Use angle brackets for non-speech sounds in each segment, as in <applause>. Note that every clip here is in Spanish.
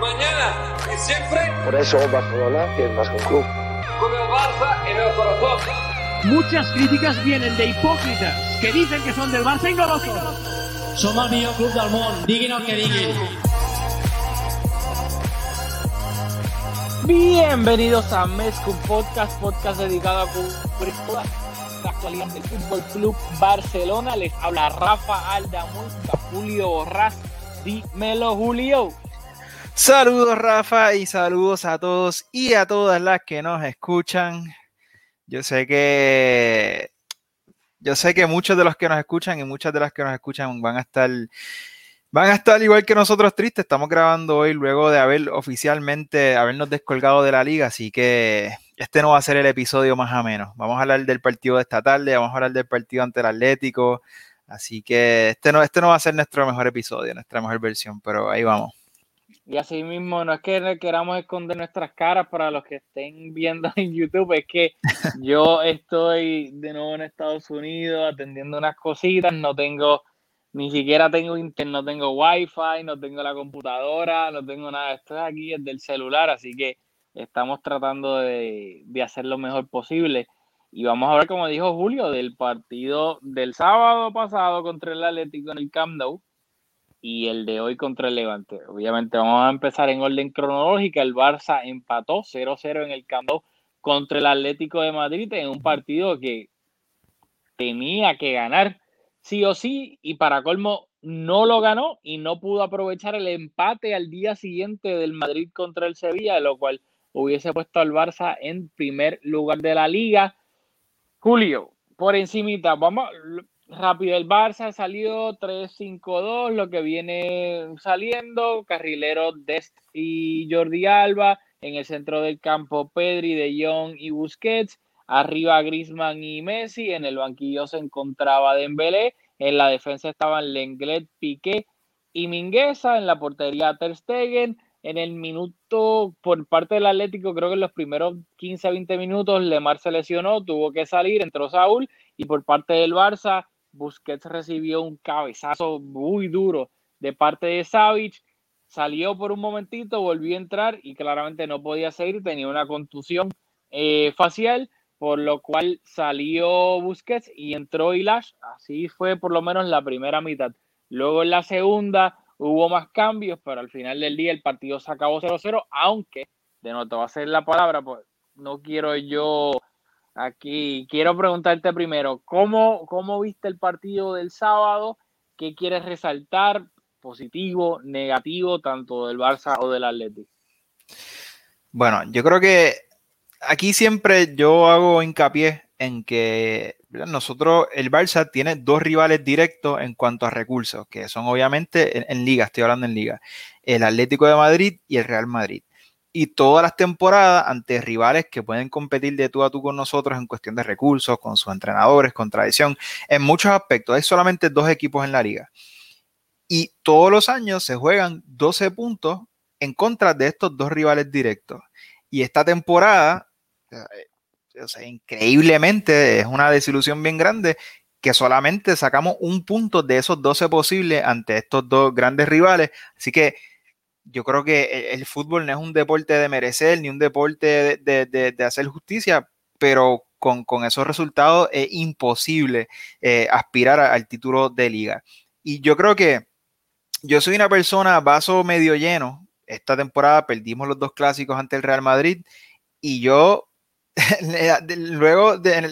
mañana y siempre. Por eso Barcelona es más que un club. Con el Barça en el corazón. Muchas críticas vienen de hipócritas que dicen que son del Barça y no lo son. Som el millor club del món, diguin el que diguin. Bienvenidos a Mezco Podcast, podcast dedicado a cubrir toda la actualidad del Fútbol Club Barcelona. Les habla Rafa Aldamón, Julio Borrás. Dímelo, Julio. Saludos, Rafa, y saludos a todos y a todas las que nos escuchan. Yo sé que yo sé que muchos de los que nos escuchan y muchas de las que nos escuchan van a estar van a estar igual que nosotros tristes. Estamos grabando hoy luego de haber oficialmente habernos descolgado de la liga, así que este no va a ser el episodio más o menos. Vamos a hablar del partido de esta tarde, vamos a hablar del partido ante el Atlético, así que este no este no va a ser nuestro mejor episodio, nuestra mejor versión, pero ahí vamos. Y así mismo, no es que queramos esconder nuestras caras para los que estén viendo <laughs> en YouTube, es que <laughs> yo estoy de nuevo en Estados Unidos atendiendo unas cositas, no tengo, ni siquiera tengo internet, no tengo wifi, no tengo la computadora, no tengo nada, esto es aquí es del celular, así que estamos tratando de, de hacer lo mejor posible. Y vamos a ver, como dijo Julio, del partido del sábado pasado contra el Atlético en el Camp Nou y el de hoy contra el Levante. Obviamente vamos a empezar en orden cronológica. El Barça empató 0-0 en el campo contra el Atlético de Madrid en un partido que tenía que ganar sí o sí y para colmo no lo ganó y no pudo aprovechar el empate al día siguiente del Madrid contra el Sevilla, lo cual hubiese puesto al Barça en primer lugar de la liga. Julio, por encimita, vamos, Rápido, el Barça salió 3-5-2, lo que viene saliendo, carrilero Dest y Jordi Alba, en el centro del campo Pedri, De Jong y Busquets, arriba Grisman y Messi, en el banquillo se encontraba Dembélé, en la defensa estaban Lenglet, Piqué y Mingueza, en la portería Ter Stegen, en el minuto por parte del Atlético, creo que en los primeros 15-20 minutos Lemar se lesionó, tuvo que salir, entró Saúl y por parte del Barça Busquets recibió un cabezazo muy duro de parte de Savic, salió por un momentito, volvió a entrar y claramente no podía seguir, tenía una contusión eh, facial, por lo cual salió Busquets y entró Ilash, así fue por lo menos la primera mitad. Luego en la segunda hubo más cambios, pero al final del día el partido se acabó 0-0, aunque, de no te va a ser la palabra, pues no quiero yo Aquí quiero preguntarte primero, ¿cómo, ¿cómo viste el partido del sábado? ¿Qué quieres resaltar? Positivo, negativo, tanto del Barça o del Atlético. Bueno, yo creo que aquí siempre yo hago hincapié en que nosotros, el Barça tiene dos rivales directos en cuanto a recursos, que son obviamente en, en, liga, estoy hablando en liga, el Atlético de Madrid y el Real Madrid y todas las temporadas ante rivales que pueden competir de tú a tú con nosotros en cuestión de recursos, con sus entrenadores, con tradición, en muchos aspectos. Hay solamente dos equipos en la liga. Y todos los años se juegan 12 puntos en contra de estos dos rivales directos. Y esta temporada, eh, o increíblemente, es una desilusión bien grande que solamente sacamos un punto de esos 12 posibles ante estos dos grandes rivales. Así que yo creo que el, fútbol no es un deporte de merecer ni un deporte de, hacer justicia, pero con, esos resultados es imposible eh, aspirar al título de liga. Y yo creo que yo soy una persona vaso medio lleno. Esta temporada perdimos los dos clásicos ante el Real Madrid y yo <laughs> luego en,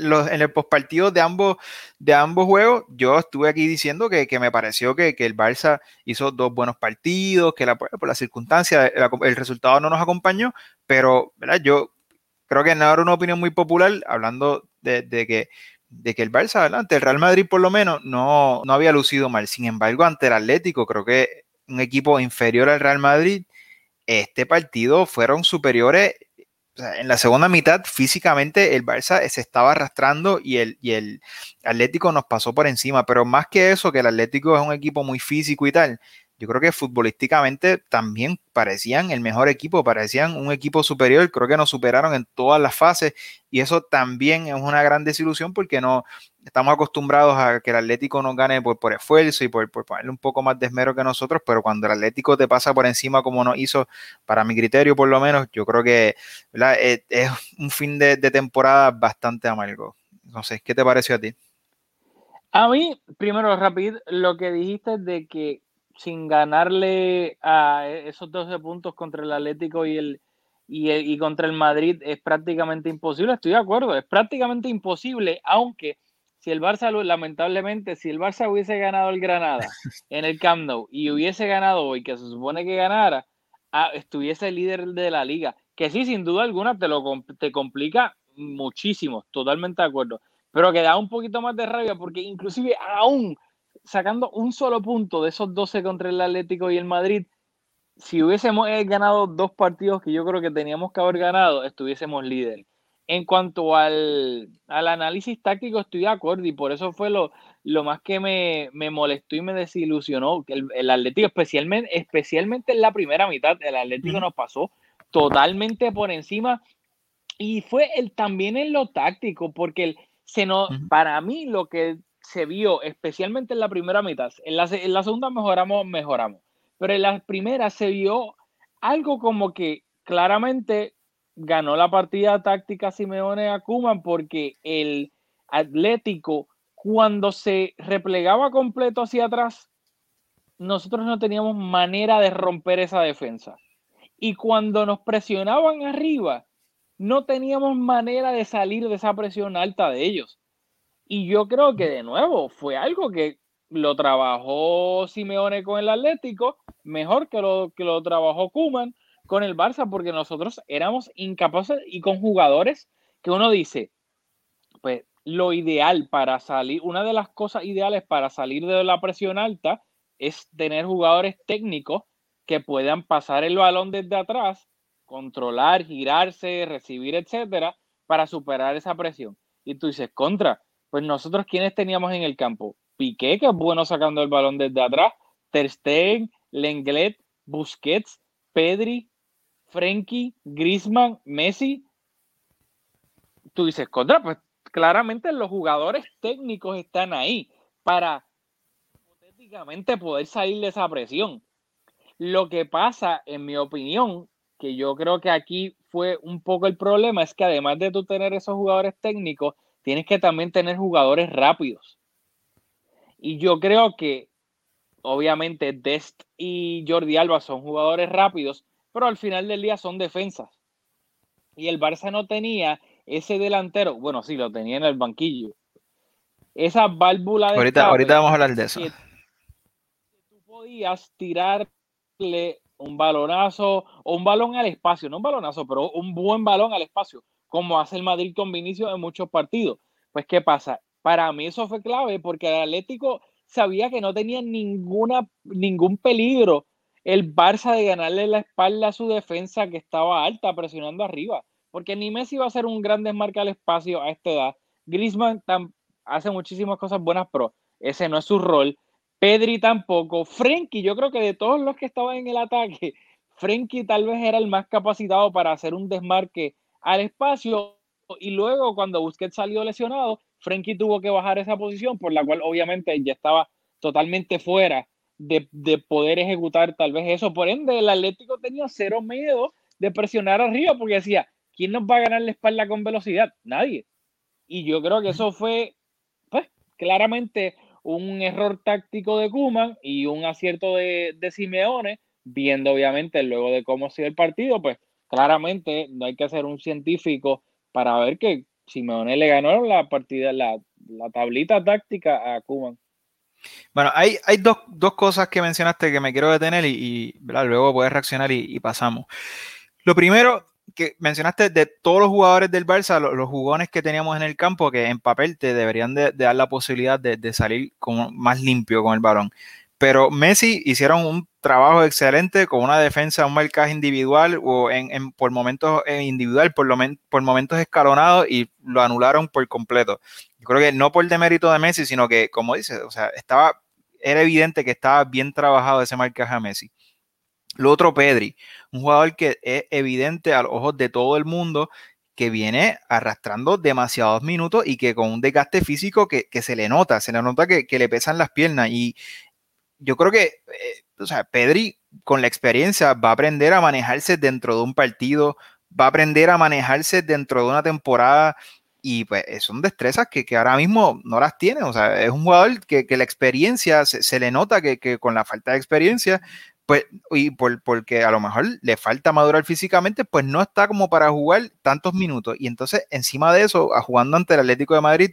el postpartido de ambos, de ambos juegos, yo estuve aquí diciendo que, me pareció que, el Barça hizo dos buenos partidos, que la, por las circunstancias el resultado no nos acompañó, pero ¿verdad? yo creo que no era una opinión muy popular hablando de, que, de que el Barça, ante el Real Madrid por lo menos, no, no había lucido mal. Sin embargo, ante el Atlético, creo que un equipo inferior al Real Madrid, este partido fueron superiores en la segunda mitad, físicamente, el Barça se estaba arrastrando y el, y el Atlético nos pasó por encima. Pero más que eso, que el Atlético es un equipo muy físico y tal, yo creo que futbolísticamente también parecían el mejor equipo, parecían un equipo superior, creo que nos superaron en todas las fases y eso también es una gran desilusión porque no estamos acostumbrados a que el Atlético nos gane por, esfuerzo y por, ponerle un poco más de esmero que nosotros, pero cuando el Atlético te pasa por encima como nos hizo, para mi criterio por lo menos, yo creo que es, es, un fin de, temporada bastante amargo. No sé, ¿qué te pareció a ti? A mí, primero, rápido, lo que dijiste de que sin ganarle a esos 12 puntos contra el Atlético y el y, contra el Madrid es prácticamente imposible, estoy de acuerdo, es prácticamente imposible, aunque si el Barça, lamentablemente, si el Barça hubiese ganado el Granada <laughs> en el Camp Nou y hubiese ganado hoy, que se supone que ganara, ah, estuviese líder de la liga, que sí, sin duda alguna, te lo te complica muchísimo, totalmente de acuerdo, pero que da un poquito más de rabia porque inclusive aún sacando un solo punto de esos 12 contra el Atlético y el Madrid, si hubiésemos eh, ganado dos partidos que yo creo que teníamos que haber ganado, estuviésemos líderes. En cuanto al, análisis táctico, estoy de acuerdo y por eso fue lo, lo más que me, molestó y me desilusionó. Que el, el, Atlético, especialmente, especialmente en la primera mitad, el Atlético nos pasó totalmente por encima y fue el, también en lo táctico, porque el, se nos, para mí lo que se vio, especialmente en la primera mitad. En la, en la segunda mejoramos, mejoramos. Pero en la primera se vio algo como que claramente ganó la partida táctica Simeone a Kuman porque el Atlético, cuando se replegaba completo hacia atrás, nosotros no teníamos manera de romper esa defensa. Y cuando nos presionaban arriba, no teníamos manera de salir de esa presión alta de ellos. Y yo creo que de nuevo fue algo que lo trabajó Simeone con el Atlético, mejor que lo, que lo trabajó Kuman con el Barça, porque nosotros éramos incapaces y con jugadores que uno dice, pues lo ideal para salir, una de las cosas ideales para salir de la presión alta es tener jugadores técnicos que puedan pasar el balón desde atrás, controlar, girarse, recibir, etcétera, para superar esa presión. Y tú dices, contra, pues nosotros, ¿quiénes teníamos en el campo? Piqué, que es bueno sacando el balón desde atrás, Ter Stegen, Lenglet, Busquets, Pedri, Frenkie, Griezmann, Messi. Tú dices, contra, pues claramente los jugadores técnicos están ahí para hipotéticamente poder salir de esa presión. Lo que pasa, en mi opinión, que yo creo que aquí fue un poco el problema, es que además de tú tener esos jugadores técnicos, tienes que también tener jugadores rápidos. Y yo creo que, obviamente, Dest y Jordi Alba son jugadores rápidos, pero al final del día son defensas. Y el Barça no tenía ese delantero, bueno, sí, lo tenía en el banquillo. Esa válvula de. Ahorita, ahorita vamos a hablar de eso. tú podías tirarle un balonazo o un balón al espacio, no un balonazo, pero un buen balón al espacio como hace el Madrid con Vinicius en muchos partidos. Pues, ¿qué pasa? Para mí eso fue clave porque el Atlético sabía que no tenía ningún peligro el Barça de ganarle la espalda a su defensa que estaba alta, presionando arriba. Porque ni Messi va a ser un gran desmarque al espacio a esta edad. Griezmann hace muchísimas cosas buenas, pero ese no es su rol. Pedri tampoco. Frenkie, yo creo que de todos los que estaban en el ataque, <laughs> Frenkie tal vez era el más capacitado para hacer un desmarque al espacio y luego cuando Busquets salió lesionado, Frenkie tuvo que bajar esa posición, por la cual obviamente ya estaba totalmente fuera de, poder ejecutar tal vez eso. Por ende, el Atlético tenía cero miedo de presionar arriba porque decía, ¿quién nos va a ganar la espalda con velocidad? Nadie. Y yo creo que eso fue, pues, claramente un error táctico de Kuman y un acierto de, de Simeone, viendo obviamente luego de cómo sido el partido, pues claramente no hay que ser un científico para ver que Simeone le ganó la partida, la, tablita táctica a Kuman. Bueno, hay, dos, cosas que mencionaste que me quiero detener y, luego puedes reaccionar y, pasamos. Lo primero que mencionaste de todos los jugadores del Barça, los, jugones que teníamos en el campo, que en papel te deberían de, dar la posibilidad de, de salir con, más limpio con el balón. Pero Messi hicieron un trabajo excelente con una defensa, un marcaje individual o en, por momentos eh, individual, por, momentos escalonados y lo anularon por completo. Yo creo que no por demérito de Messi, sino que, como dices, o sea, estaba era evidente que estaba bien trabajado ese marcaje a Messi. Lo otro, Pedri, un jugador que es evidente a los ojos de todo el mundo que viene arrastrando demasiados minutos y que con un desgaste físico que, se le nota, se le nota que, le pesan las piernas. Y yo creo que, eh, o sea, Pedri con la experiencia va a aprender a manejarse dentro de un partido, va a aprender a manejarse dentro de una temporada y pues son destrezas que, ahora mismo no las tiene. O sea, es un jugador que, la experiencia se, le nota que, que, con la falta de experiencia pues, y por, porque a lo mejor le falta madurar físicamente, pues no está como para jugar tantos minutos. Y entonces, encima de eso, jugando ante el Atlético de Madrid,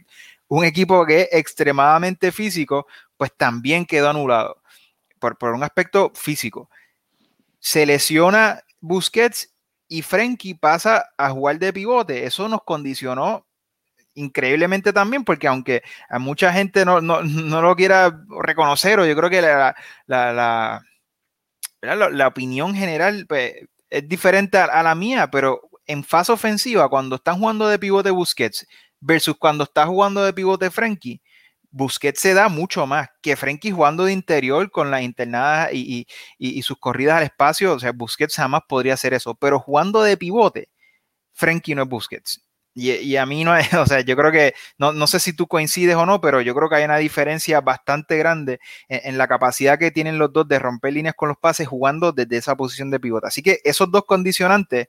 un equipo que es extremadamente físico, pues también quedó anulado por, un aspecto físico. Se lesiona Busquets y Frenkie pasa a jugar de pivote. Eso nos condicionó increíblemente también, porque aunque a mucha gente no, no, no lo quiera reconocer, o yo creo que la, la la, opinión general pues, es diferente a, la mía, pero en fase ofensiva, cuando están jugando de pivote Busquets versus cuando está jugando de pivote Frenkie, Busquets se da mucho más que Frenkie jugando de interior con las internadas y, sus corridas al espacio. O sea, Busquets jamás podría hacer eso, pero jugando de pivote, Frenkie no es Busquets. Y, a mí no es, <laughs> o sea, yo creo que, no, no, sé si tú coincides o no, pero yo creo que hay una diferencia bastante grande en, la capacidad que tienen los dos de romper líneas con los pases jugando desde esa posición de pivote. Así que esos dos condicionantes,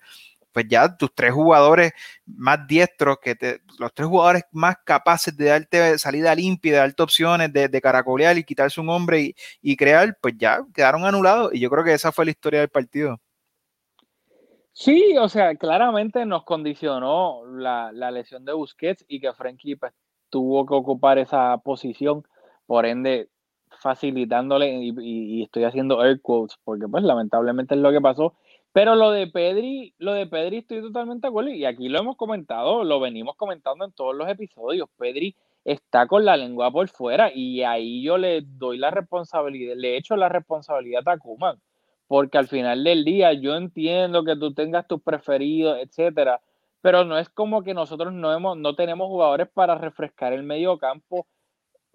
pues ya tus tres jugadores más diestros, que te, los tres jugadores más capaces de darte salida limpia, de darte opciones, de, caracolear y quitarse un hombre y, y crear, pues ya quedaron anulados. Y yo creo que esa fue la historia del partido. Sí, o sea, claramente nos condicionó la, lesión de Busquets y que Frenkie pues, tuvo que ocupar esa posición, por ende facilitándole, y, estoy haciendo air quotes, porque pues lamentablemente es lo que pasó, pero lo de Pedri, lo de Pedri estoy totalmente de acuerdo, y aquí lo hemos comentado, lo venimos comentando en todos los episodios, Pedri está con la lengua por fuera, y ahí yo le doy la responsabilidad, le echo la responsabilidad a Kuman porque al final del día yo entiendo que tú tengas tus preferidos, etcétera, pero no es como que nosotros no, hemos, no tenemos jugadores para refrescar el medio campo.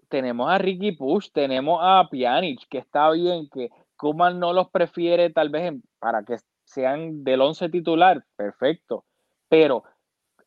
Tenemos a Ricky Push, tenemos a Pjanic, que está bien, que Kuman no los prefiere tal vez para que sean del once titular, perfecto, pero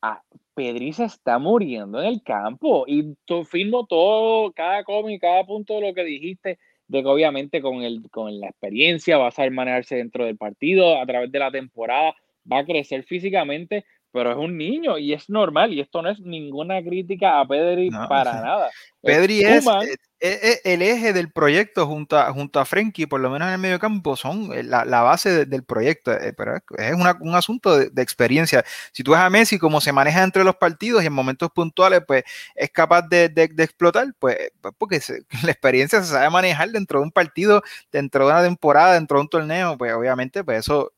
ah, Pedri se está muriendo en el campo y tú firmo todo, cada cómic, cada punto de lo que dijiste de que obviamente con, el, con la experiencia va a saber manejarse dentro del partido, a través de la temporada, va a crecer físicamente, pero es un niño y es normal y esto no es ninguna crítica a Pedri para nada. Pedri es, eh, eh, eh, el eje del proyecto junto a, junto a Frenkie, por lo menos en el medio campo, son la, base del proyecto, pero es un asunto de, experiencia. Si tú ves a Messi como se maneja entre los partidos y en momentos puntuales, pues es capaz de, explotar, pues, pues porque <laughs> la experiencia se sabe manejar dentro de un partido, dentro de una temporada, dentro de un torneo, pues obviamente pues eso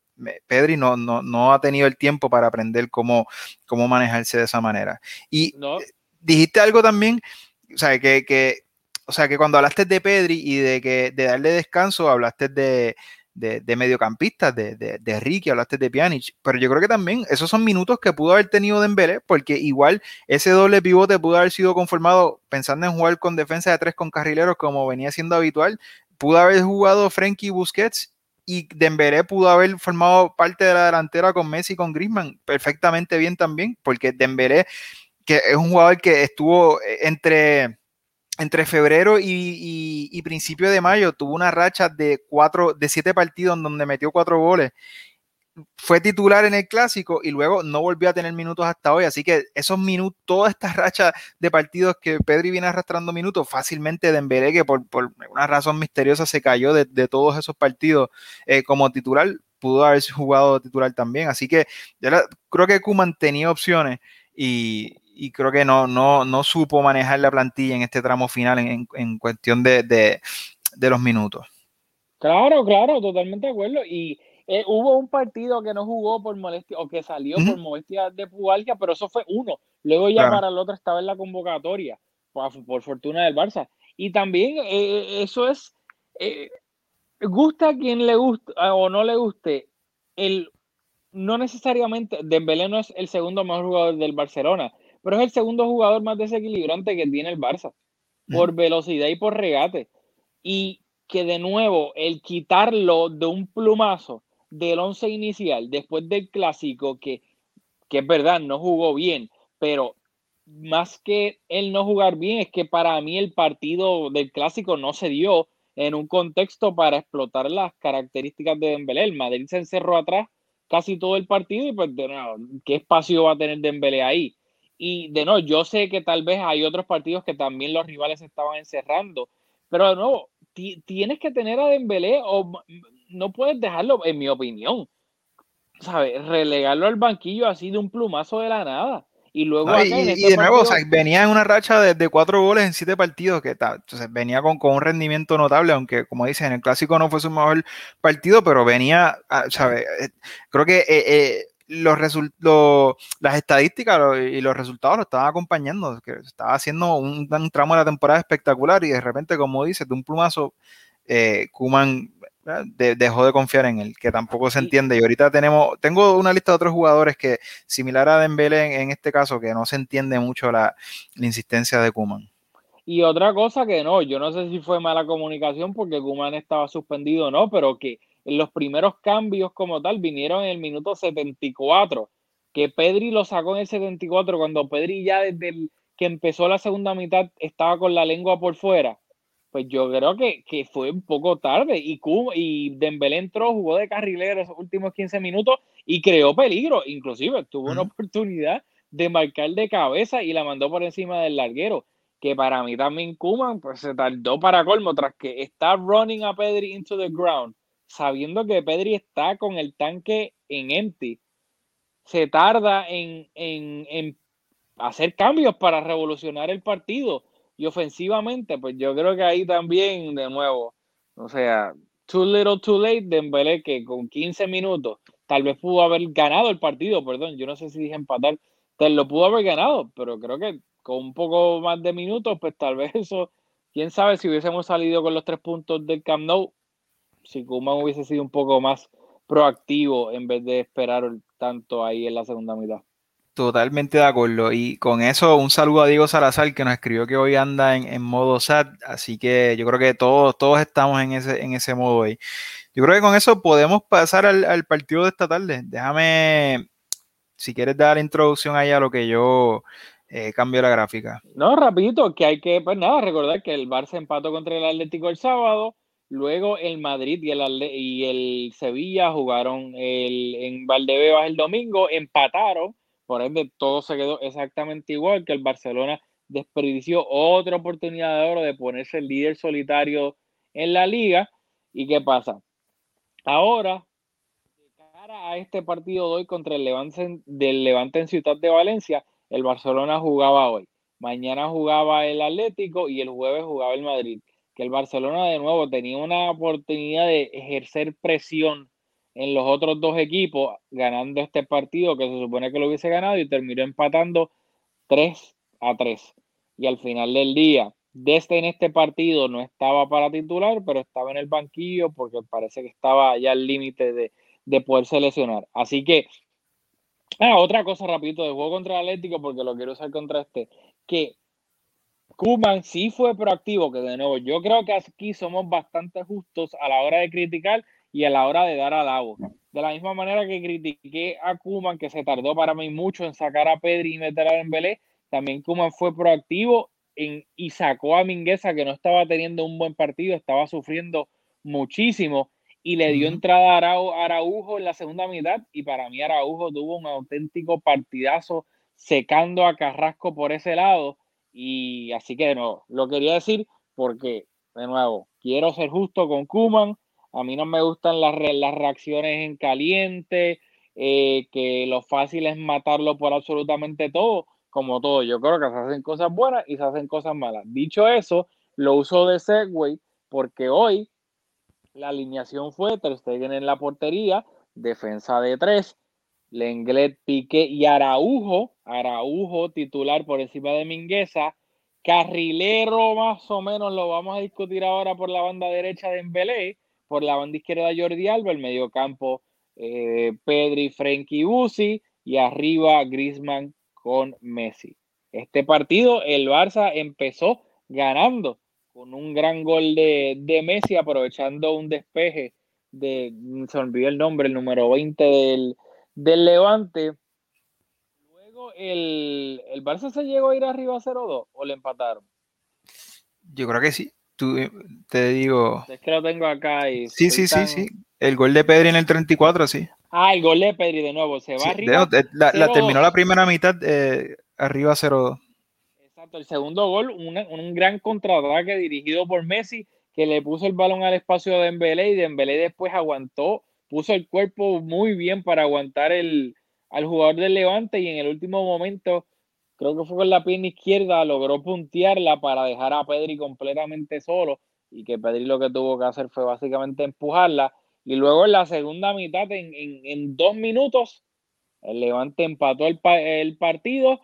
Pedri no, no, no, ha tenido el tiempo para aprender cómo, cómo manejarse de esa manera. Y dijiste algo también, o sea, que, o sea, que cuando hablaste de Pedri y de, que, de darle descanso, hablaste de, de, mediocampistas, de, de, Ricky, hablaste de Pjanic, pero yo creo que también esos son minutos que pudo haber tenido Dembélé, porque igual ese doble pivote pudo haber sido conformado pensando en jugar con defensa de tres con carrileros como venía siendo habitual, pudo haber jugado Frenkie Busquets y Dembélé pudo haber formado parte de la delantera con Messi y con Griezmann perfectamente bien también, porque Dembélé, que es un jugador que estuvo eh, entre, entre febrero y, y, principio de mayo, tuvo una racha de cuatro, de siete partidos donde metió cuatro goles fue titular en el clásico y luego no volvió a tener minutos hasta hoy. Así que esos minutos, toda esta racha de partidos que Pedri viene arrastrando minutos, fácilmente Dembélé, que por, por una razón misteriosa se cayó de, todos esos partidos eh, como titular, pudo haber jugado titular también. Así que yo creo que Kuman tenía opciones y, creo que no, no, no supo manejar la plantilla en este tramo final en, cuestión de, de los minutos. Claro, claro, totalmente de acuerdo. Y eh, hubo un partido que no jugó por molestia o que salió por molestia de pubalgia, pero eso fue uno. Luego ya para el otro estaba en la convocatoria, por, fortuna del Barça. Y también eh, eh, eso es, gusta a quien le guste o no le guste, el, no necesariamente, Dembélé no es el segundo mejor jugador del Barcelona, pero es el segundo jugador más desequilibrante que tiene el Barça, por velocidad y por regate. y que de nuevo el quitarlo de un plumazo del once inicial después del clásico, que, que es verdad, no jugó bien, pero más que el no jugar bien, es que para mí el partido del clásico no se dio en un contexto para explotar las características de Dembélé. El Madrid se encerró atrás casi todo el partido y pues de nuevo, ¿qué espacio va a tener Dembélé ahí? Y de nuevo, yo sé que tal vez hay otros partidos que también los rivales estaban encerrando, pero de nuevo, tienes que tener a Dembélé o no puedes dejarlo, en mi opinión, ¿sabes? Relegarlo al banquillo así de un plumazo de la nada. Y luego. y, este de nuevo, venía en una racha de, cuatro goles en siete partidos, que entonces venía con, con, un rendimiento notable, aunque, como dices, en el clásico no fue su mejor partido, pero venía, ah, ¿sabes? Eh, creo que. Eh, eh, los las estadísticas y los resultados lo estaban acompañando, que estaba haciendo un, tramo de la temporada espectacular y de repente, como dices, de un plumazo, eh, Kuman dejó de confiar en él, que tampoco se entiende. Y ahorita tenemos, tengo una lista de otros jugadores que, similar a Dembélé en, este caso, que no se entiende mucho la, insistencia de Kuman. Y otra cosa que no, yo no sé si fue mala comunicación porque Kuman estaba suspendido o no, pero que en los primeros cambios como tal vinieron en el minuto 74, que Pedri lo sacó en el 74 cuando Pedri ya desde que empezó la segunda mitad estaba con la lengua por fuera pues yo creo que, fue un poco tarde y, y Dembélé entró, jugó de carrilero esos últimos 15 minutos y creó peligro, inclusive tuvo una oportunidad de marcar de cabeza y la mandó por encima del larguero, que para mí también Kuman pues se tardó para colmo tras que está running a Pedri into the ground, sabiendo que Pedri está con el tanque en empty, se tarda en, en, en hacer cambios para revolucionar el partido y ofensivamente, pues yo creo que ahí también, de nuevo, o sea, too little, too late, Dembélé que con 15 minutos tal vez pudo haber ganado el partido, perdón, yo no sé si dije empatar, tal lo pudo haber ganado, pero creo que con un poco más de minutos, pues tal <laughs> vez eso, quién sabe si hubiésemos salido con los tres puntos del Camp Nou, si Kuman hubiese sido un poco más proactivo en vez de esperar tanto ahí en la segunda mitad. Totalmente de acuerdo. Y con eso, un saludo a Diego Salazar, que nos escribió que hoy anda en, modo SAT. Así que yo creo que todos, todos estamos en ese, en ese modo hoy. Yo creo que con eso podemos pasar al, partido de esta tarde. Déjame, si quieres dar introducción ahí a lo que yo eh, cambio la gráfica. No, rapidito, que hay que, pues nada, recordar que el Barça empató contra el Atlético el sábado. Luego el Madrid y el, y el Sevilla jugaron el, en Valdebebas el domingo, empataron por ende, todo se quedó exactamente igual que el Barcelona desperdició otra oportunidad de oro de ponerse el líder solitario en la liga. ¿Y qué pasa? Ahora, de cara a este partido de hoy contra el Levante, del Levante en Ciudad de Valencia, el Barcelona jugaba hoy. Mañana jugaba el Atlético y el jueves jugaba el Madrid. Que el Barcelona de nuevo tenía una oportunidad de ejercer presión en los otros dos equipos, ganando este partido que se supone que lo hubiese ganado y terminó empatando 3 a 3. Y al final del día, desde en este partido no estaba para titular, pero estaba en el banquillo porque parece que estaba ya al límite de, de poder seleccionar. Así que, ah, otra cosa rapidito de juego contra el Atlético, porque lo quiero usar contra este, que Kuman sí fue proactivo, que de nuevo yo creo que aquí somos bastante justos a la hora de criticar y a la hora de dar al agua. De la misma manera que critiqué a Kuman, que se tardó para mí mucho en sacar a Pedri y meter a Dembélé, también Kuman fue proactivo en, y sacó a Mingueza, que no estaba teniendo un buen partido, estaba sufriendo muchísimo, y le dio entrada a Araujo en la segunda mitad, y para mí Araujo tuvo un auténtico partidazo secando a Carrasco por ese lado, y así que de nuevo, lo quería decir porque, de nuevo, quiero ser justo con Kuman, a mí no me gustan las, reacciones en caliente, eh, que lo fácil es matarlo por absolutamente todo, como todo. Yo creo que se hacen cosas buenas y se hacen cosas malas. Dicho eso, lo uso de Segway porque hoy la alineación fue Ter Stegen en la portería, defensa de tres, Lenglet, Pique y Araujo, Araujo titular por encima de Mingueza, carrilero más o menos lo vamos a discutir ahora por la banda derecha de Embelé, por la banda izquierda Jordi Alba, el mediocampo eh, Pedri, Frenkie Uzi y arriba Grisman con Messi. Este partido el Barça empezó ganando con un gran gol de, de Messi aprovechando un despeje de, se olvidó el nombre, el número 20 del, del Levante. Luego el, el Barça se llegó a ir arriba 0-2 o le empataron. Yo creo que sí. Tú, te digo. Es que lo tengo acá y. Sí, sí, sí, sí. El gol de Pedri en el 34, sí. Ah, el gol de Pedri de nuevo. Se va Sí, arriba. de- la, la terminó la primera mitad eh, arriba 0-2. Exacto, el segundo gol, una- un gran contraataque dirigido por Messi que le puso el balón al espacio de Dembélé y Dembélé después aguantó, puso el cuerpo muy bien para aguantar el, al jugador del Levante y en el último momento, creo que fue con la pierna izquierda, logró puntearla para dejar a Pedri completamente solo y que Pedri lo que tuvo que hacer fue básicamente empujarla y luego en la segunda mitad, en, en- en dos minutos, el Levante empató el, pa- el partido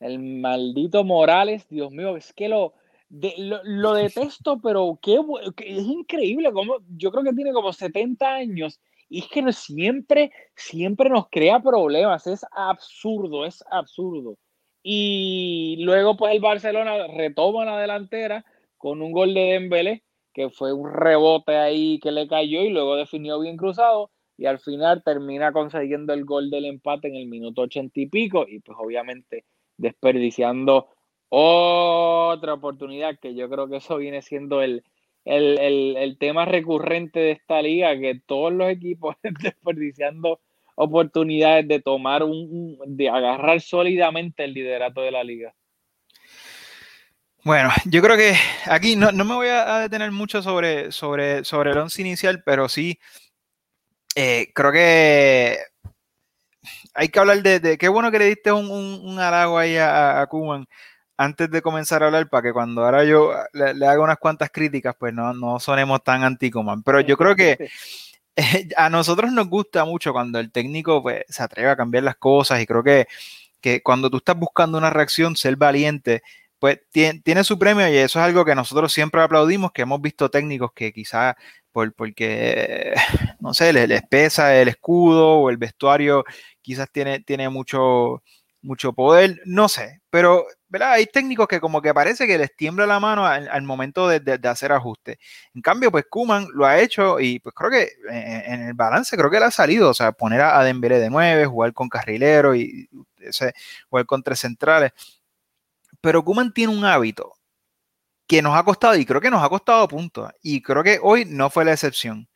el maldito Morales, Dios mío, es que lo, de- lo, lo detesto, <laughs> pero qué, es increíble, como, yo creo que tiene como 70 años y es que siempre, siempre nos crea problemas, es absurdo, es absurdo. Y luego pues el Barcelona retoma la delantera con un gol de Dembélé, que fue un rebote ahí que le cayó y luego definió bien cruzado y al final termina consiguiendo el gol del empate en el minuto ochenta y pico y pues obviamente desperdiciando otra oportunidad, que yo creo que eso viene siendo el, el, el- el tema recurrente de esta liga, que todos los equipos <laughs> desperdiciando oportunidades de tomar un, de agarrar sólidamente el liderato de la liga. Bueno, yo creo que aquí no, no me voy a, detener mucho sobre, sobre, sobre el once inicial, pero sí eh, creo que hay que hablar de, de- qué bueno que le diste un, un, un halago ahí a, a Koeman antes de comenzar a hablar para que cuando ahora yo le, le haga unas cuantas críticas, pues no, no sonemos tan anti-Koeman. Pero yo creo que <laughs> <laughs> a nosotros nos gusta mucho cuando el técnico pues, se atreve a cambiar las cosas y creo que, que cuando tú estás buscando una reacción, ser valiente, pues tiene, tiene su premio y eso es algo que nosotros siempre aplaudimos, que hemos visto técnicos que quizás por, porque, <laughs> no sé, les, pesa el escudo o el vestuario, quizás tiene, tiene mucho, mucho poder, no sé, pero ¿verdad? hay técnicos que como que parece que les tiembla la mano al, momento de, hacer ajustes. En cambio, pues Kuman lo ha hecho y pues creo que en, en el balance creo que le ha salido, o sea, poner a, a Dembélé de 9, jugar con carrilero y jugar con tres centrales. Pero Kuman tiene un hábito que nos ha costado y creo que nos ha costado puntos y creo que hoy no fue la excepción.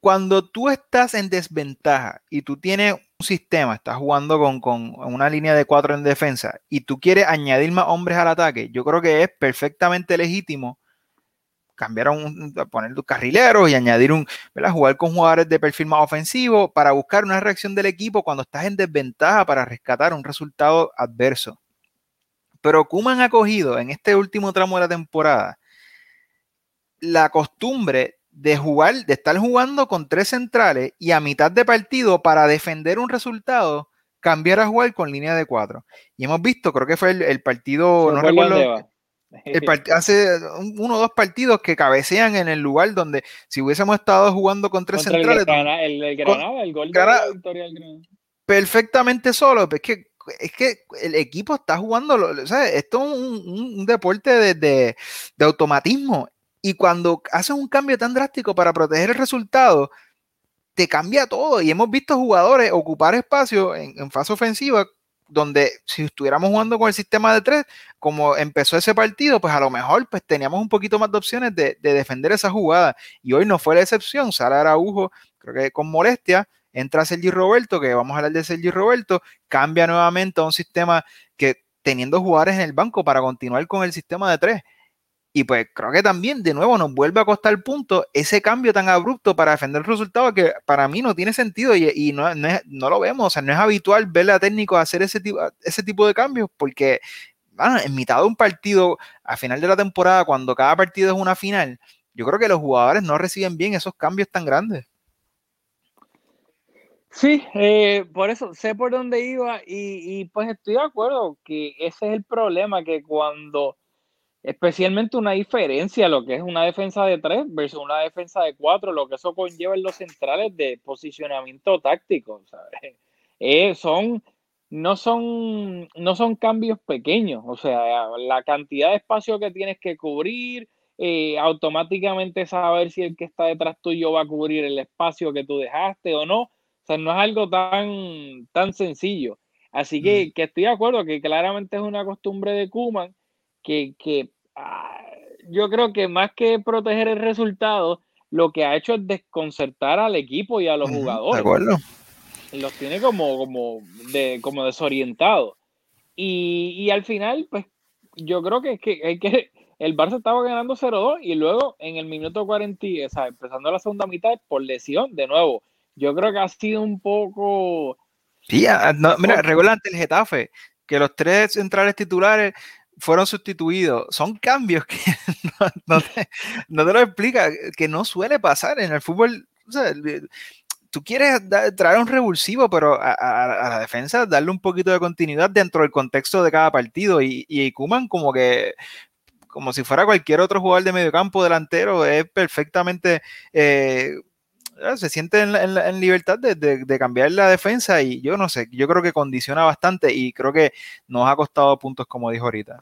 Cuando tú estás en desventaja y tú tienes sistema, estás jugando con, con una línea de cuatro en defensa y tú quieres añadir más hombres al ataque, yo creo que es perfectamente legítimo cambiar a, un, poner tus carrileros y añadir un, ¿verdad? jugar con jugadores de perfil más ofensivo para buscar una reacción del equipo cuando estás en desventaja para rescatar un resultado adverso. Pero Kuman ha cogido en este último tramo de la temporada la costumbre de jugar, de estar jugando con tres centrales y a mitad de partido para defender un resultado, cambiar a jugar con línea de cuatro. Y hemos visto, creo que fue el, el partido, ¿Se no recuerdo, el part- <laughs> hace un- uno o dos partidos que cabecean en el lugar donde si hubiésemos estado jugando con tres Contra el, centrales, Granada, el, el Con- Granada, el gol Granada- de la victoria del Granada. perfectamente solo. pues Es que, es que el equipo está jugando, lo- o sea, esto es un, un- un deporte de, de- de automatismo. Y cuando haces un cambio tan drástico para proteger el resultado, te cambia todo. Y hemos visto jugadores ocupar espacio en, fase ofensiva, donde si estuviéramos jugando con el sistema de tres, como empezó ese partido, pues a lo mejor pues teníamos un poquito más de opciones de, de defender esa jugada. Y hoy no fue la excepción. Sara Araujo, creo que con molestia, entra Sergi Roberto, que vamos a hablar de Sergi Roberto, cambia nuevamente a un sistema que teniendo jugadores en el banco para continuar con el sistema de tres. Y pues creo que también de nuevo nos vuelve a costar punto ese cambio tan abrupto para defender el resultado que para mí no tiene sentido y, y no, no, es- no lo vemos. O sea, no es habitual ver a técnicos hacer ese tipo, ese tipo de cambios porque bueno, en mitad de un partido, a final de la temporada, cuando cada partido es una final, yo creo que los jugadores no reciben bien esos cambios tan grandes. Sí, eh, por eso sé por dónde iba y, y, pues estoy de acuerdo que ese es el problema, que cuando, especialmente una diferencia, lo que es una defensa de tres versus una defensa de cuatro, lo que eso conlleva en los centrales de posicionamiento táctico, ¿sabes? Eh, son no son, no son cambios pequeños, o sea, la cantidad de espacio que tienes que cubrir, eh, automáticamente saber si el que está detrás tuyo va a cubrir el espacio que tú dejaste o no. O sea, no es algo tan, tan sencillo. Así que, que estoy de acuerdo que claramente es una costumbre de Kuman que, que ah, yo creo que más que proteger el resultado, lo que ha hecho es desconcertar al equipo y a los jugadores. De acuerdo. Los tiene como, como, de, como desorientados. Y, y al final, pues yo creo que, que que <laughs> el Barça estaba ganando 0-2 y luego en el minuto 40, o sea, empezando la segunda mitad por lesión de nuevo. Yo creo que ha sido un poco... Sí, mira, regular ante el Getafe, que los tres centrales titulares fueron sustituidos. Son cambios que <laughs> no, te, lo explica, que no suele pasar en el fútbol. Tú quieres traer un revulsivo, pero a, la defensa darle un poquito de continuidad dentro del contexto de cada partido. Y, y Kuman como que como si fuera cualquier otro jugador de mediocampo delantero, es perfectamente, eh, se siente en, libertad de, cambiar la defensa y yo no sé, yo creo que condiciona bastante y creo que nos ha costado puntos como dijo ahorita.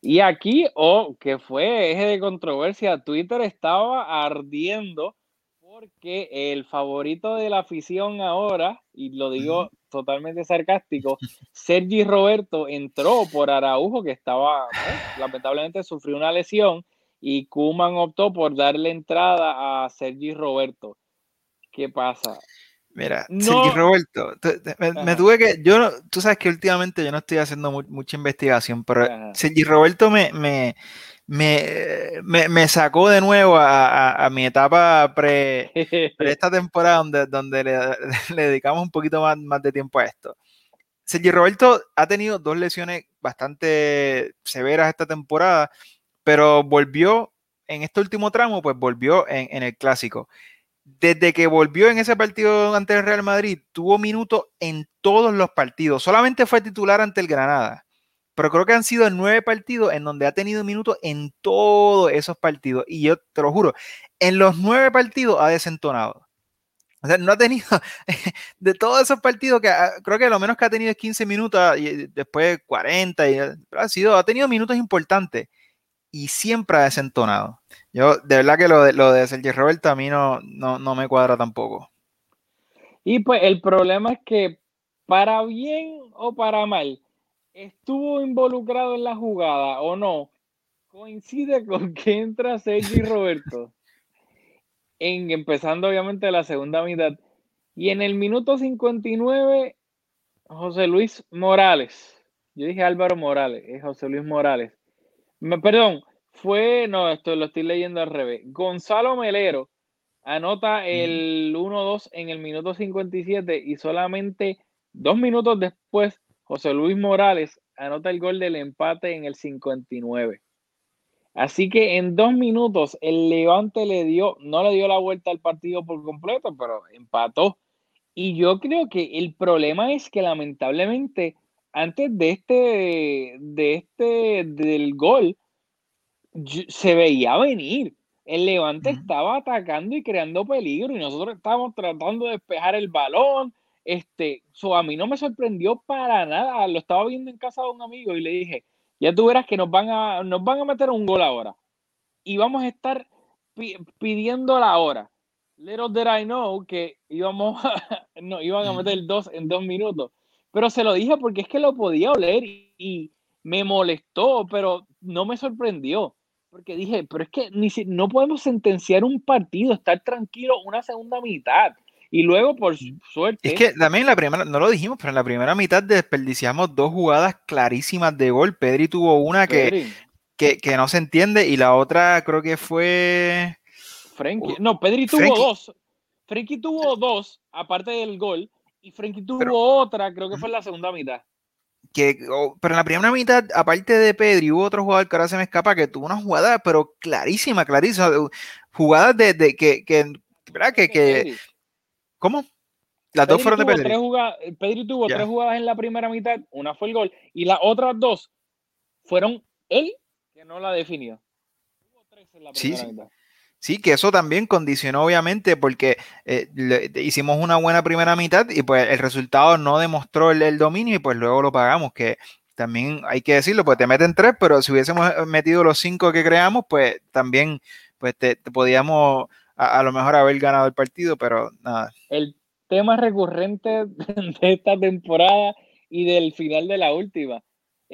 Y aquí, oh, que fue eje de controversia, Twitter estaba ardiendo porque el favorito de la afición ahora, y lo digo totalmente sarcástico, <laughs> Sergi Roberto entró por Araujo, que estaba, lamentablemente sufrió una lesión, y Kuman optó por darle entrada a Sergi Roberto. ¿Qué pasa? Mira, Sergi Roberto, me, tuve que, yo, tú sabes que últimamente yo no estoy haciendo mucha investigación, pero Sergi Roberto me, me me, me, sacó de nuevo a, mi etapa <laughs> pre, esta temporada donde, donde <laughs> le, dedicamos un poquito más, más de tiempo a esto. Sergi Roberto ha tenido dos lesiones bastante severas esta temporada, pero volvió en este último tramo, pues volvió en, en el clásico. Desde que volvió en ese partido ante el Real Madrid, tuvo minutos en todos los partidos. Solamente fue titular ante el Granada pero creo que han sido nueve partidos en donde ha tenido minutos en todos esos partidos. Y yo te lo juro, en los nueve partidos ha desentonado. O sea, no ha tenido, <laughs> de todos esos partidos, que ah, creo que lo menos que ha tenido es 15 minutos y después 40, y, ha, sido, ha tenido minutos importantes y siempre ha desentonado. Yo, de verdad que lo de, lo de Sergio Roberto a mí no, no, no me cuadra tampoco. Y pues el problema es que para bien o para mal, estuvo involucrado en la jugada o no, coincide con que entra Sergi Roberto, <laughs> en, empezando obviamente la segunda mitad, y en el minuto 59, José Luis Morales, yo dije Álvaro Morales, es José Luis Morales, perdón, fue, no, esto lo estoy leyendo al revés, Gonzalo Melero anota el 1-2 en el minuto 57 y solamente dos minutos después José Luis Morales anota el gol del empate en el 59. Así que en dos minutos el Levante le dio, no le dio la vuelta al partido por completo, pero empató. Y yo creo que el problema es que lamentablemente antes de este, de este, del gol, se veía venir. El Levante estaba atacando y creando peligro y nosotros estábamos tratando de despejar el balón, este, a mí no me sorprendió para nada. Lo estaba viendo en casa de un amigo y le dije, ya tú verás que nos van a, nos van a meter un gol ahora. Y vamos a estar pidiendo la hora. Little did I know que íbamos <laughs> no, iban a meter dos en dos minutos. Pero se lo dije porque es que lo podía oler y, me molestó, pero no me sorprendió. Porque dije, pero es que ni si, no podemos sentenciar un partido, estar tranquilo una segunda mitad. Y luego, por suerte. Es que también la primera, no lo dijimos, pero en la primera mitad desperdiciamos dos jugadas clarísimas de gol. Pedri tuvo una que, que, no se entiende y la otra creo que fue. Frenkie. No, Pedri tuvo dos. Frenkie tuvo dos, aparte del gol. Y Frenkie tuvo otra, creo que fue en la segunda mitad. Que, pero en la primera mitad, aparte de Pedri, hubo otro jugador que ahora se me escapa que tuvo una jugada, pero clarísima, clarísima. Jugadas de, que, que, ¿verdad? que, que ¿Cómo? Las dos fueron de Pedri. Tres jugadas, Pedri tuvo tres jugadas en la primera mitad, una fue el gol, y las otras dos fueron él que no la definió. Tuvo tres en la primera mitad. Sí, que eso también condicionó obviamente porque eh, hicimos una buena primera mitad y pues el resultado no demostró el, dominio y pues luego lo pagamos, que también hay que decirlo, pues te meten tres, pero si hubiésemos eh, metido los cinco que creamos, pues también pues te podíamos a, a lo mejor haber ganado el partido, pero nada. El tema recurrente <laughs> de esta temporada y del final de la última.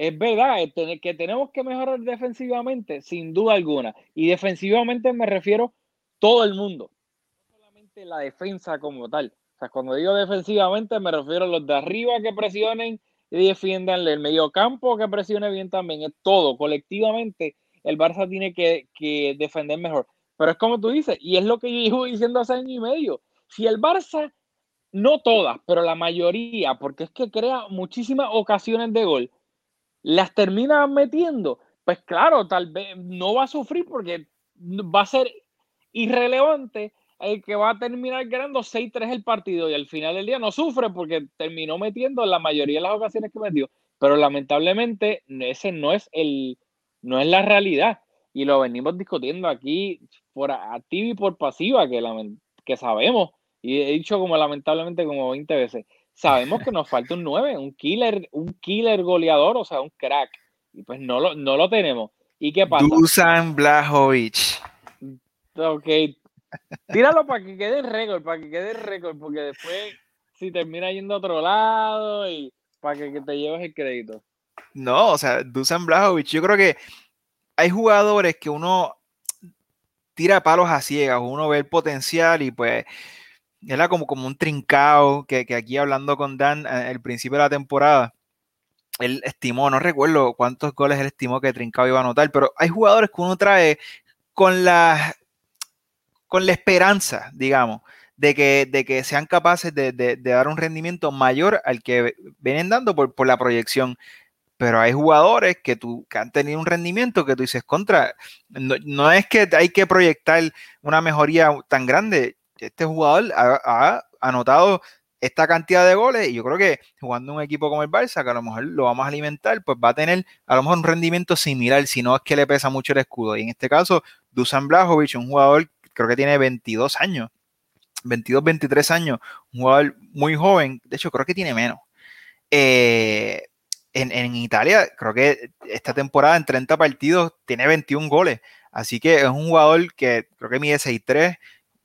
Es verdad tener- que tenemos que mejorar defensivamente, sin duda alguna. Y defensivamente me refiero todo el mundo, no solamente la defensa como tal. O sea, cuando digo defensivamente me refiero a los de arriba que presionen y defiendan, el medio campo que presione bien también, es todo. Colectivamente el Barça tiene que, que defender mejor. Pero es como tú dices, y es lo que yo llevo diciendo hace año y medio. Si el Barça, no todas, pero la mayoría, porque es que crea muchísimas ocasiones de gol, las termina metiendo, pues claro, tal vez no va a sufrir porque va a ser irrelevante el que va a terminar ganando 6-3 el partido y al final del día no sufre porque terminó metiendo la mayoría de las ocasiones que metió, pero lamentablemente ese no es el no es la realidad. Y lo venimos discutiendo aquí por activa y por pasiva que, que sabemos. Y he dicho como lamentablemente como 20 veces sabemos que nos falta un 9, un killer, un killer goleador, o sea, un crack. Y pues no lo, no lo tenemos. ¿Y qué pasa? Dusan Blajovic. Ok. Tíralo para que quede en récord, para que quede en récord, porque después si termina yendo a otro lado y para que, que te lleves el crédito. No, o sea, Dusan Blajovic, yo creo que hay jugadores que uno tira palos a ciegas, uno ve el potencial y pues era como, como un trincao que, que aquí hablando con Dan eh, al principio de la temporada, él estimó, no recuerdo cuántos goles él estimó que Trincao iba a anotar, pero hay jugadores que uno trae con la, con la esperanza, digamos, de que, de que sean capaces de, de- de dar un rendimiento mayor al que vienen dando por, por la proyección. Pero hay jugadores que, tú, que han tenido un rendimiento que tú dices contra. No, no es que hay que proyectar una mejoría tan grande. Este jugador ha, anotado esta cantidad de goles y yo creo que jugando un equipo como el Barça, que a lo mejor lo vamos a alimentar, pues va a tener a lo mejor un rendimiento similar, si no es que le pesa mucho el escudo. Y en este caso, Dusan Blajovic, un jugador creo que tiene 22 años, 22, 23 años, un jugador muy joven, de hecho creo que tiene menos. Eh, en, en Italia, creo que esta temporada en 30 partidos tiene 21 goles, así que es un jugador que creo que mide 6'3",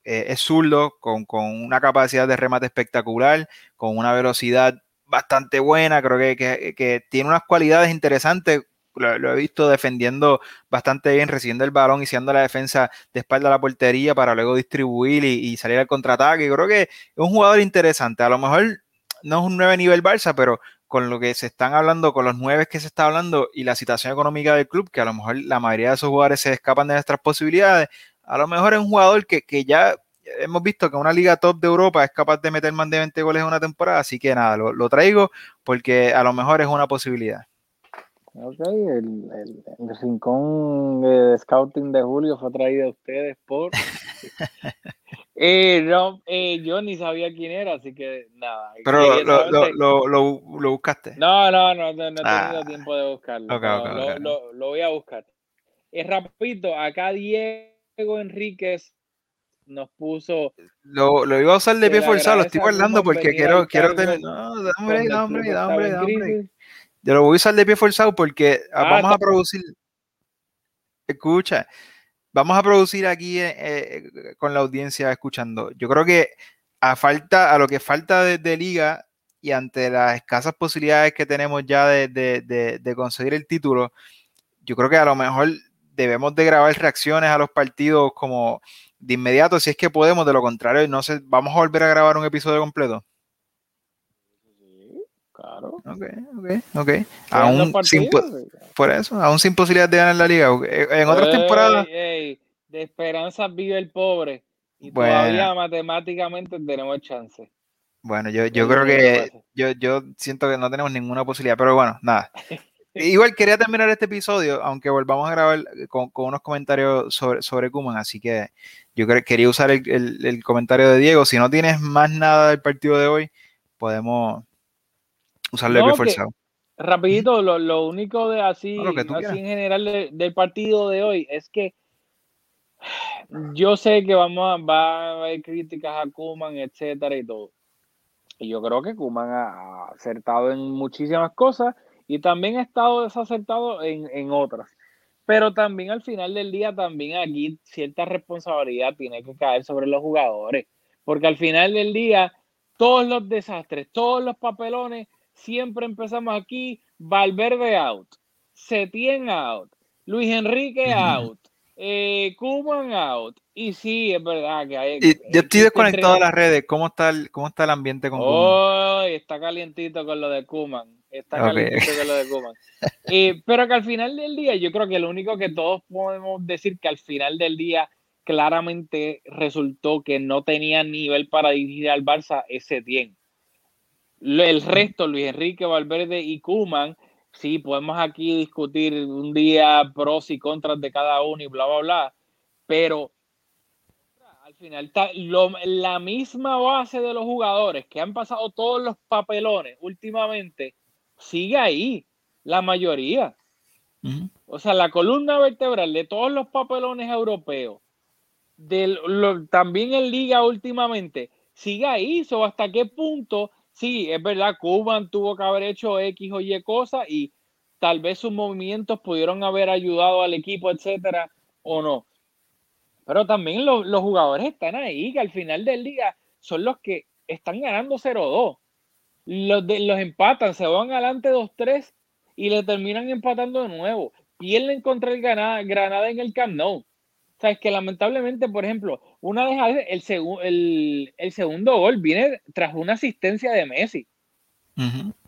eh, es zurdo, con, con una capacidad de remate espectacular, con una velocidad bastante buena, creo que, que- tiene unas cualidades interesantes. Lo, he visto defendiendo bastante bien, recibiendo el balón y siendo la defensa de espalda a la portería para luego distribuir y, salir al contraataque. Creo que es un jugador interesante. A lo mejor no es un 9 nivel Barça, pero con lo que se están hablando, con los 9 que se está hablando y la situación económica del club, que a lo mejor la mayoría de esos jugadores se escapan de nuestras posibilidades, a lo mejor es un jugador que, que ya hemos visto que una liga top de Europa es capaz de meter más de 20 goles en una temporada, así que nada, lo, lo traigo porque a lo mejor es una posibilidad. Ok, el, el, el rincón de scouting de Julio fue traído a ustedes por. <laughs> eh, no, eh, yo ni sabía quién era, así que nada. Pero quería lo, lo, lo, buscaste. No, no, no, no, no he tenido Ah. tiempo de buscarlo. Ok, pero ok, lo, ok. lo- lo voy a buscar. Es rapidito, acá Diego Enríquez nos puso Lo, lo iba a usar de pie forzado, lo estoy guardando porque quiero, quiero tener. No, da hombre, cuando da el hombre, club da estaba hombre, en da hombre. crisis. Yo lo voy a usar de pie forzado porque ah, Ah, vamos a producir. Escucha, vamos a producir aquí eh, eh, con la audiencia escuchando. Yo creo que a falta, a lo que falta de, de liga y ante las escasas posibilidades que tenemos ya de- de- de conseguir el título, yo creo que a lo mejor debemos de grabar reacciones a los partidos como de inmediato, si es que podemos, de lo contrario, no sé, vamos a volver a grabar un episodio completo. Claro. Ok, ok, ok. Aún sin, por eso, aún sin posibilidad de ganar la liga. Eh, En otras Ey, temporadas, ey, de esperanza vive el pobre. Y Bueno. todavía matemáticamente tenemos chance. bueno, yo, yo creo que yo, yo siento que no tenemos ninguna posibilidad, pero bueno, nada. <laughs> Igual quería terminar este episodio, aunque volvamos a grabar con, con unos comentarios sobre, sobre Kuman, así que yo quería usar el, el- el comentario de Diego. Si no tienes más nada del partido de hoy, podemos usarlo de No, pie forzado. Rapidito, lo, lo único de así, No, así en general de- del partido de hoy es que Yo sé que vamos a, va a haber críticas a Kuman, etcétera y todo. Y yo creo que Kuman ha acertado en muchísimas cosas y también ha estado desacertado en, en otras. Pero también al final del día, también aquí cierta responsabilidad tiene que caer sobre los jugadores. Porque al final del día, todos los desastres, todos los papelones, siempre empezamos aquí, Valverde out, Setien out, Luis Enrique out, eh, Kuman out. Y sí, es verdad que hay. yo estoy desconectado de las redes. ¿Cómo está el, cómo está el ambiente con Kuman? Oh, está calientito con lo de Kuman. Está calientito con lo de eh, <laughs> pero que al final del día, yo creo que lo único que todos podemos decir que al final del día claramente resultó que no tenía nivel para dirigir al Barça ese tiempo. El resto, Luis Enrique Valverde y Kuman, sí, podemos aquí discutir un día pros y contras de cada uno y bla, bla, bla, pero al final está la misma base de los jugadores que han pasado todos los papelones últimamente, sigue ahí, la mayoría. O sea, la columna vertebral de todos los papelones europeos, también en liga últimamente, sigue ahí. o ¿Hasta qué punto sí, es verdad, Cuban tuvo que haber hecho X o Y cosas y tal vez sus movimientos pudieron haber ayudado al equipo, etcétera, o no. Pero también los, jugadores están ahí, que al final del día son los que están ganando 0-2. Los, los empatan, se van adelante 2-3 y le terminan empatando de nuevo. Pierden contra el Granada, Granada en el Camp Nou es que lamentablemente, por ejemplo, una vez el, el, segundo gol viene tras una asistencia de Messi.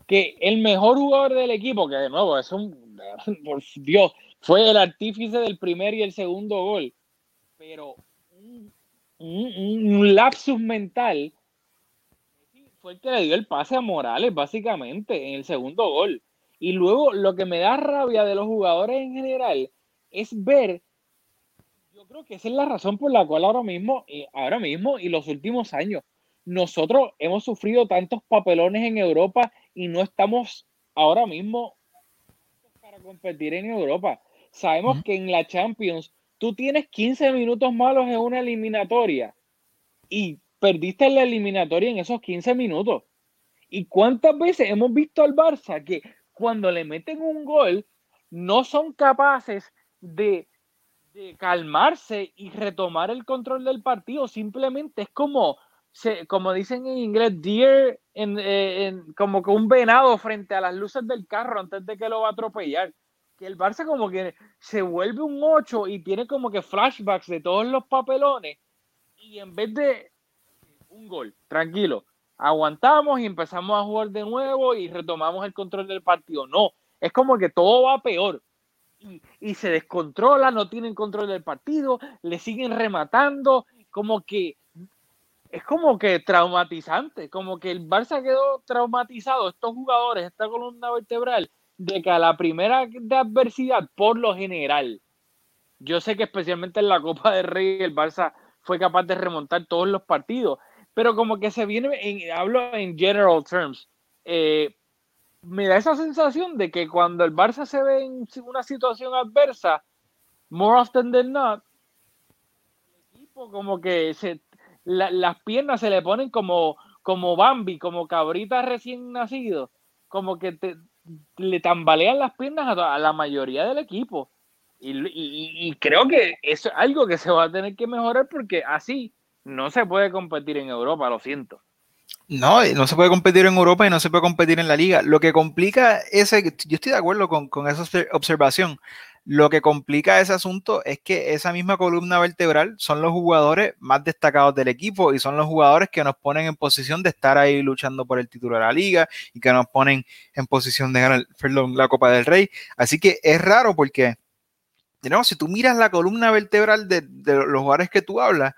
Que el mejor jugador del equipo, que de nuevo es un, por Dios, fue el artífice del primer y el segundo gol. Pero un, un lapsus mental fue el que le dio el pase a Morales, básicamente, en el segundo gol. Y luego lo que me da rabia de los jugadores en general es ver creo que esa es la razón por la cual ahora mismo, y ahora mismo y los últimos años, nosotros hemos sufrido tantos papelones en Europa y no estamos ahora mismo para competir en Europa. Sabemos que en la Champions tú tienes 15 minutos malos en una eliminatoria y perdiste la eliminatoria en esos 15 minutos. ¿Y cuántas veces hemos visto al Barça que cuando le meten un gol no son capaces de calmarse y retomar el control del partido. Simplemente es como, como dicen en inglés, deer, eh, en, como que un venado frente a las luces del carro antes de que lo va a atropellar. Que el Barça como que se vuelve un 8 y tiene como que flashbacks de todos los papelones. Y en vez de un gol, tranquilo, aguantamos y empezamos a jugar de nuevo y retomamos el control del partido. No, es como que todo va peor. Y, se descontrola, no tienen control del partido, le siguen rematando, como que es como que traumatizante, como que el Barça quedó traumatizado, estos jugadores, esta columna vertebral, de que a la primera de adversidad, por lo general, yo sé que especialmente en la Copa del Rey el Barça fue capaz de remontar todos los partidos, pero como que se viene, en, hablo en general terms, eh, me da esa sensación de que cuando el Barça se ve en una situación adversa, more often than not, el equipo como que se, las piernas se le ponen como, como Bambi, como cabrita recién nacido, como que le tambalean las piernas a, la mayoría del equipo. Y, y, creo que eso es algo que se va a tener que mejorar porque así no se puede competir en Europa, lo siento. No, no se puede competir en Europa y no se puede competir en la liga. Lo que complica ese, yo estoy de acuerdo con, con esa observación. Lo que complica ese asunto es que esa misma columna vertebral son los jugadores más destacados del equipo y son los jugadores que nos ponen en posición de estar ahí luchando por el título de la liga y que nos ponen en posición de ganar la Copa del Rey. Así que es raro porque, de si tú miras la columna vertebral de, los jugadores que tú hablas,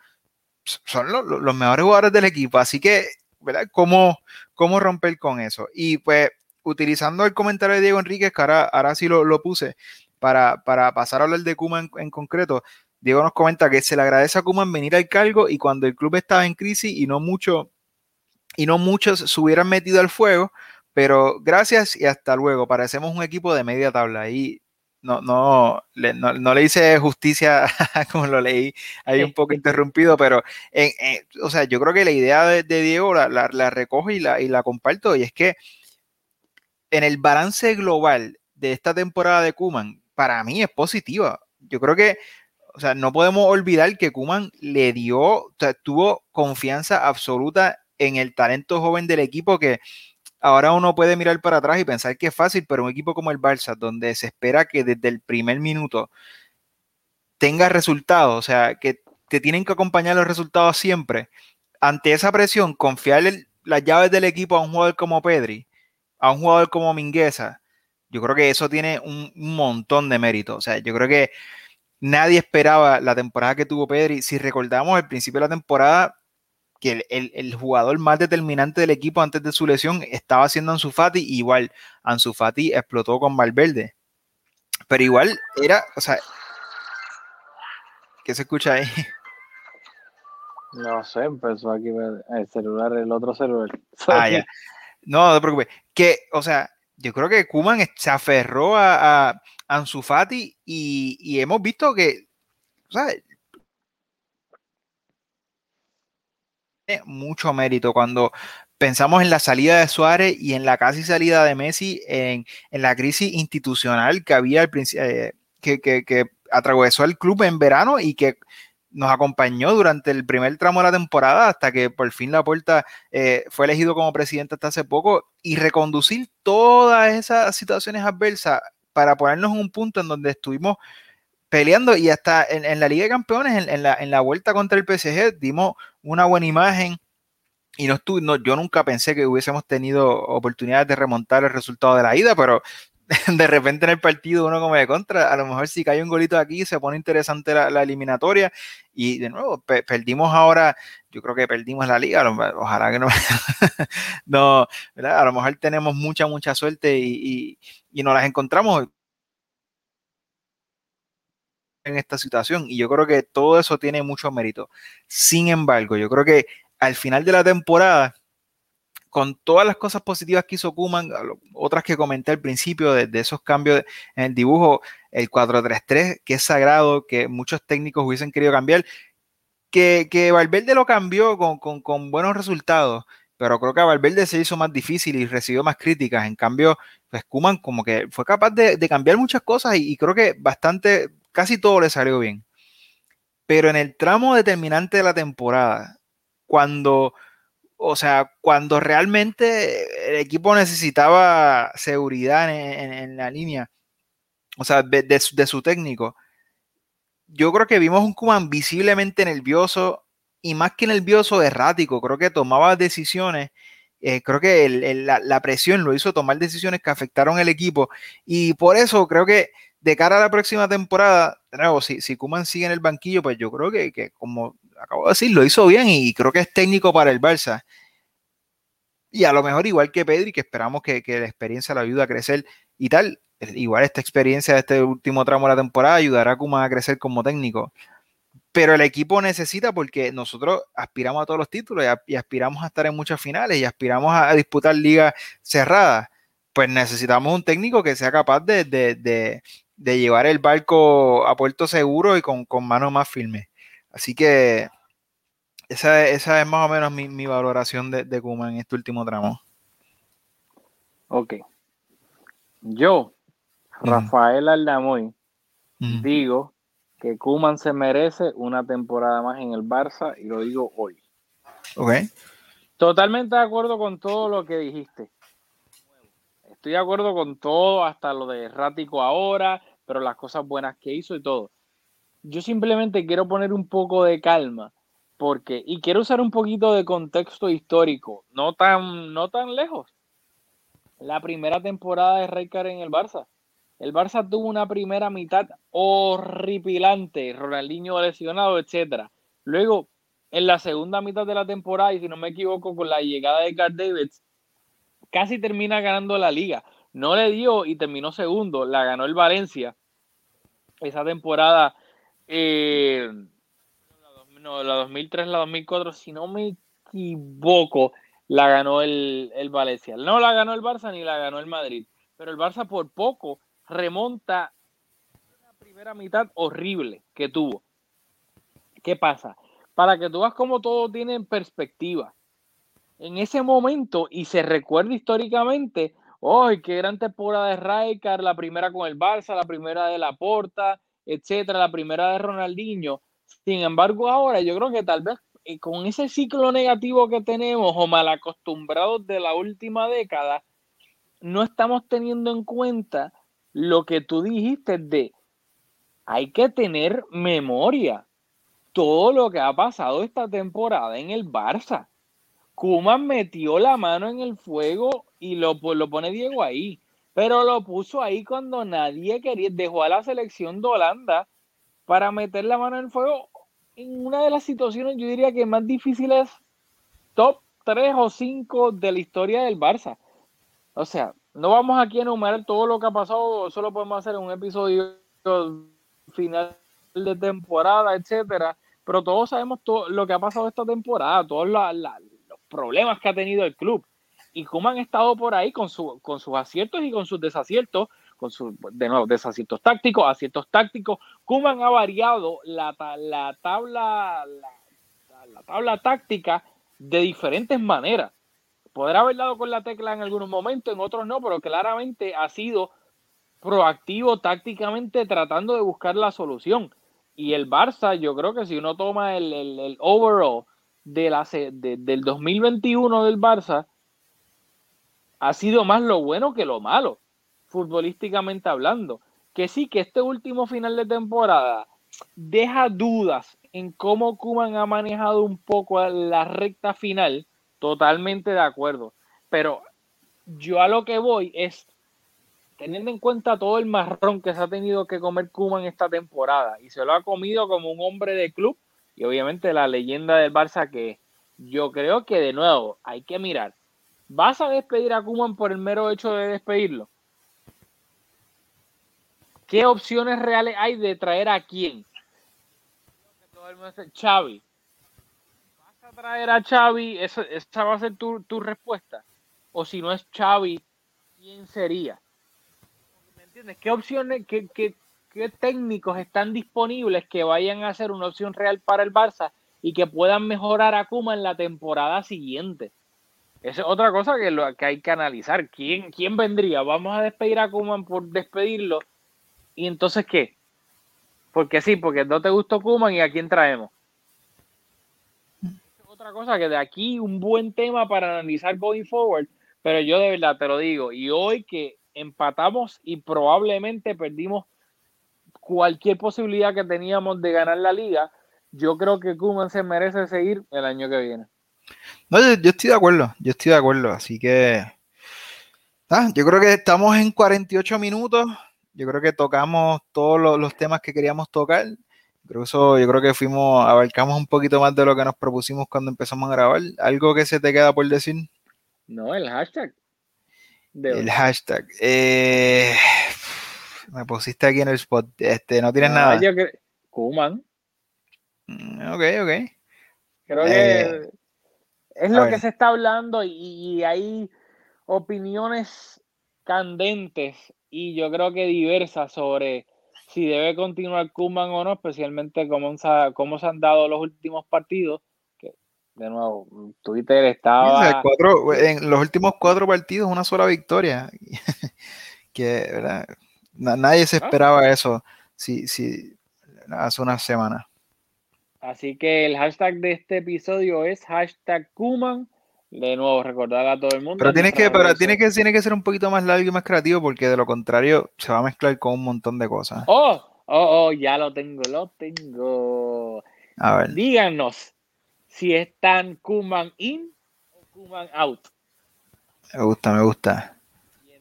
son los mejores jugadores del equipo. Así que ¿verdad? ¿Cómo, cómo romper con eso? Y pues utilizando el comentario de Diego Enríquez, que ahora, sí lo, puse, para, para, pasar a hablar de Kuman en, concreto, Diego nos comenta que se le agradece a Kuman venir al cargo y cuando el club estaba en crisis y no mucho y no muchos se hubieran metido al fuego, pero gracias y hasta luego. Parecemos un equipo de media tabla y no, no, le, no, le hice justicia <laughs> como lo leí ahí un poco interrumpido, pero o sea, yo creo que la idea de, Diego la, la, recojo y la, y la comparto, y es que en el balance global de esta temporada de Kuman, para mí es positiva. Yo creo que, o sea, no podemos olvidar que Kuman le dio, tuvo confianza absoluta en el talento joven del equipo que ahora uno puede mirar para atrás y pensar que es fácil, pero un equipo como el Barça, donde se espera que desde el primer minuto tenga resultados, o sea, que te tienen que acompañar los resultados siempre, ante esa presión, confiar las llaves del equipo a un jugador como Pedri, a un jugador como Mingueza, yo creo que eso tiene un, montón de mérito. O sea, yo creo que nadie esperaba la temporada que tuvo Pedri. Si recordamos al principio de la temporada, que el, jugador más determinante del equipo antes de su lesión estaba siendo Ansu Fati, igual Ansu Fati explotó con Valverde. Pero igual era, o sea, ¿qué se escucha ahí? <laughs> No sé, empezó aquí el celular, el otro celular. <laughs> Ah, ya. No, no te preocupes. Que, o sea, yo creo que Kuman se aferró a, a Ansu Fati y, hemos visto que, ¿sabes? Mucho mérito. Cuando pensamos en la salida de Suárez y en la casi salida de Messi, en, la crisis institucional que había al eh, que, que, que atravesó el club en verano y que nos acompañó durante el primer tramo de la temporada hasta que por fin la puerta eh, fue elegido como presidente hasta hace poco y reconducir todas esas situaciones adversas para ponernos en un punto en donde estuvimos peleando y hasta en, la Liga de Campeones, en, la, en, la, vuelta contra el PSG, dimos una buena imagen y no, estuve, no yo nunca pensé que hubiésemos tenido oportunidades de remontar el resultado de la ida, pero <laughs> de repente en el partido uno como de contra, a lo mejor si cae un golito aquí se pone interesante la, eliminatoria y de nuevo perdimos ahora, yo creo que perdimos la liga, ojalá que no, <laughs> no a lo mejor tenemos mucha, mucha suerte y, y, nos las encontramos en esta situación y yo creo que todo eso tiene mucho mérito. Sin embargo, yo creo que al final de la temporada con todas las cosas positivas que hizo Kuman, otras que comenté al principio de, esos cambios en el dibujo, el 4-3-3, que es sagrado, que muchos técnicos hubiesen querido cambiar, que, que Valverde lo cambió con, buenos resultados, pero creo que a Valverde se hizo más difícil y recibió más críticas. En cambio, pues Kuman como que fue capaz de, cambiar muchas cosas y, y creo que bastante, casi todo le salió bien. Pero en el tramo determinante de la temporada, cuando o sea, cuando realmente el equipo necesitaba seguridad en, la línea, o sea, de, su técnico, yo creo que vimos un Kuman visiblemente nervioso y más que nervioso, errático. Creo que tomaba decisiones. Eh, creo que la, presión lo hizo tomar decisiones que afectaron al equipo. Y por eso creo que de cara a la próxima temporada, nuevo, si, si Kuman sigue en el banquillo, pues yo creo que, que como acabo de decir, lo hizo bien y creo que es técnico para el Barça. Y a lo mejor igual que Pedri, que esperamos que, la experiencia lo ayude a crecer y tal, igual esta experiencia de este último tramo de la temporada ayudará a Kuma a crecer como técnico. Pero el equipo necesita porque nosotros aspiramos a todos los títulos y, aspiramos a estar en muchas finales y aspiramos a, disputar ligas cerradas. Pues necesitamos un técnico que sea capaz de, llevar el barco a puerto seguro y con, con manos más firmes. Así que esa, esa es más o menos mi, valoración de, de Kuma en este último tramo. Ok. Yo, Rafael Aldamoy, digo que Kuman se merece una temporada más en el Barça y lo digo hoy. Ok. Totalmente de acuerdo con todo lo que dijiste. Estoy de acuerdo con todo, hasta lo de errático ahora, pero las cosas buenas que hizo y todo yo simplemente quiero poner un poco de calma porque y quiero usar un poquito de contexto histórico, no tan no tan lejos. La primera temporada de Rijkaard en el Barça. El Barça tuvo una primera mitad horripilante, Ronaldinho lesionado, etcétera. Luego, en la segunda mitad de la temporada, y si no me equivoco, con la llegada de Carl Davids, casi termina ganando la liga. No le dio y terminó segundo, la ganó el Valencia. Esa temporada eh, no, la 2003, la 2004, si no me equivoco, la ganó el, el Valencia. No la ganó el Barça ni la ganó el Madrid, pero el Barça por poco remonta primera mitad horrible que tuvo. ¿Qué pasa? Para que tú veas cómo todo tiene perspectiva. En ese momento, y se recuerda históricamente, ¡ay, qué gran temporada de Raikar! La primera con el Barça, la primera de Laporta, etcétera, la primera de Ronaldinho. Sin embargo, ahora yo creo que tal vez eh, con ese ciclo negativo que tenemos o mal acostumbrados de la última década, no estamos teniendo en cuenta lo que tú dijiste de hay que tener memoria. Todo lo que ha pasado esta temporada en el Barça. Kuman metió la mano en el fuego y lo, lo pone Diego ahí. Pero lo puso ahí cuando nadie quería. Dejó a la selección de Holanda para meter la mano en el fuego en una de las situaciones, yo diría que más difíciles, top 3 o 5 de la historia del Barça. O sea, no vamos aquí a enumerar todo lo que ha pasado, solo podemos hacer un episodio final de temporada, etcétera. Pero todos sabemos todo lo que ha pasado esta temporada, todos los problemas que ha tenido el club y cómo han estado por ahí con, su, con sus aciertos y con sus desaciertos, con sus, de nuevo, desaciertos tácticos, aciertos tácticos. Kuman ha variado la, la tabla, la, la, tabla táctica de diferentes maneras. Podrá haber dado con la tecla en algunos momentos, en otros no, pero claramente ha sido proactivo tácticamente tratando de buscar la solución. Y el Barça, yo creo que si uno toma el, el, el overall de la, de, del 2021 del Barça, ha sido más lo bueno que lo malo, futbolísticamente hablando. Que sí, que este último final de temporada deja dudas en cómo Kuman ha manejado un poco la recta final, totalmente de acuerdo. Pero yo a lo que voy es, teniendo en cuenta todo el marrón que se ha tenido que comer Kuman esta temporada, y se lo ha comido como un hombre de club, y obviamente la leyenda del Barça que yo creo que de nuevo hay que mirar ¿Vas a despedir a Kuman por el mero hecho de despedirlo? ¿Qué opciones reales hay de traer a quién? Xavi. ¿Vas a traer a Xavi? ¿Esa, va a ser tu, tu, respuesta? O si no es Xavi, ¿quién sería? ¿Me entiendes? ¿Qué opciones, qué, qué, qué técnicos están disponibles que vayan a ser una opción real para el Barça y que puedan mejorar a Kuma en la temporada siguiente? Esa es otra cosa que, lo, que hay que analizar. ¿Quién, ¿Quién vendría? Vamos a despedir a Kuman por despedirlo. ¿Y entonces qué? Porque sí, porque no te gustó Kuman y a quién traemos. otra cosa que de aquí un buen tema para analizar going forward. Pero yo de verdad te lo digo. Y hoy que empatamos y probablemente perdimos cualquier posibilidad que teníamos de ganar la liga, yo creo que Kuman se merece seguir el año que viene. No, yo, estoy de acuerdo, yo estoy de acuerdo, así que ah, yo creo que estamos en 48 minutos, yo creo que tocamos todos los, temas que queríamos tocar, creo eso, yo creo que fuimos, abarcamos un poquito más de lo que nos propusimos cuando empezamos a grabar, algo que se te queda por decir. No, el hashtag. el hashtag. Eh, me pusiste aquí en el spot, este, no tienes nada. Yo Kuman. Mm, ok, ok. Creo que eh, es lo que se está hablando y, hay opiniones candentes y yo creo que diversas sobre si debe continuar Kuman o no, especialmente cómo, cómo se han dado los últimos partidos. Que, de nuevo, Twitter estaba. en los últimos cuatro partidos, una sola victoria. <laughs> que, ¿verdad? Nadie se ah. esperaba eso si, si, hace unas semanas. Así que el hashtag de este episodio es hashtag Kuman. De nuevo, recordar a todo el mundo. Pero, tiene que, pero tiene, que, tiene que ser un poquito más largo y más creativo porque de lo contrario se va a mezclar con un montón de cosas. Oh, oh, oh, ya lo tengo, lo tengo. A ver. Díganos si están Kuman in o Kuman out. Me gusta, me gusta.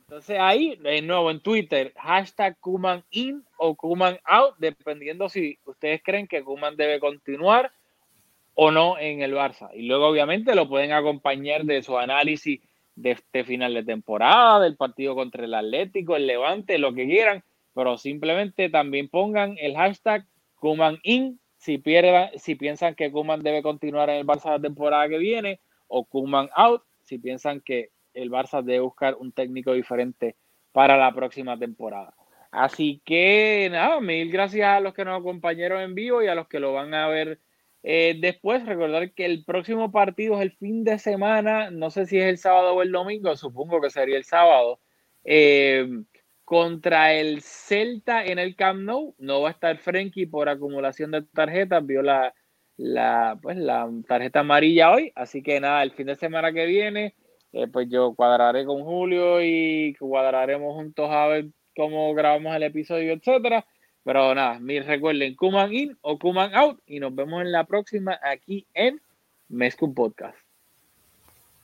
Entonces ahí, de nuevo en Twitter, hashtag Kuman in o Kuman out, dependiendo si ustedes creen que Kuman debe continuar o no en el Barça. Y luego obviamente lo pueden acompañar de su análisis de este final de temporada, del partido contra el Atlético, el Levante, lo que quieran, pero simplemente también pongan el hashtag Kuman in si, pierda, si piensan que Kuman debe continuar en el Barça la temporada que viene o Kuman out si piensan que el Barça debe buscar un técnico diferente para la próxima temporada. Así que nada, mil gracias a los que nos acompañaron en vivo y a los que lo van a ver eh, después. Recordar que el próximo partido es el fin de semana, no sé si es el sábado o el domingo, supongo que sería el sábado. Eh, contra el Celta en el Camp Nou, no va a estar Frenkie por acumulación de tarjetas, vio la, la, pues, la tarjeta amarilla hoy, así que nada, el fin de semana que viene, eh, pues yo cuadraré con Julio y cuadraremos juntos a ver cómo grabamos el episodio, etcétera. Pero nada, recuerden, Kuman in o Kuman out y nos vemos en la próxima aquí en Mezcum Podcast.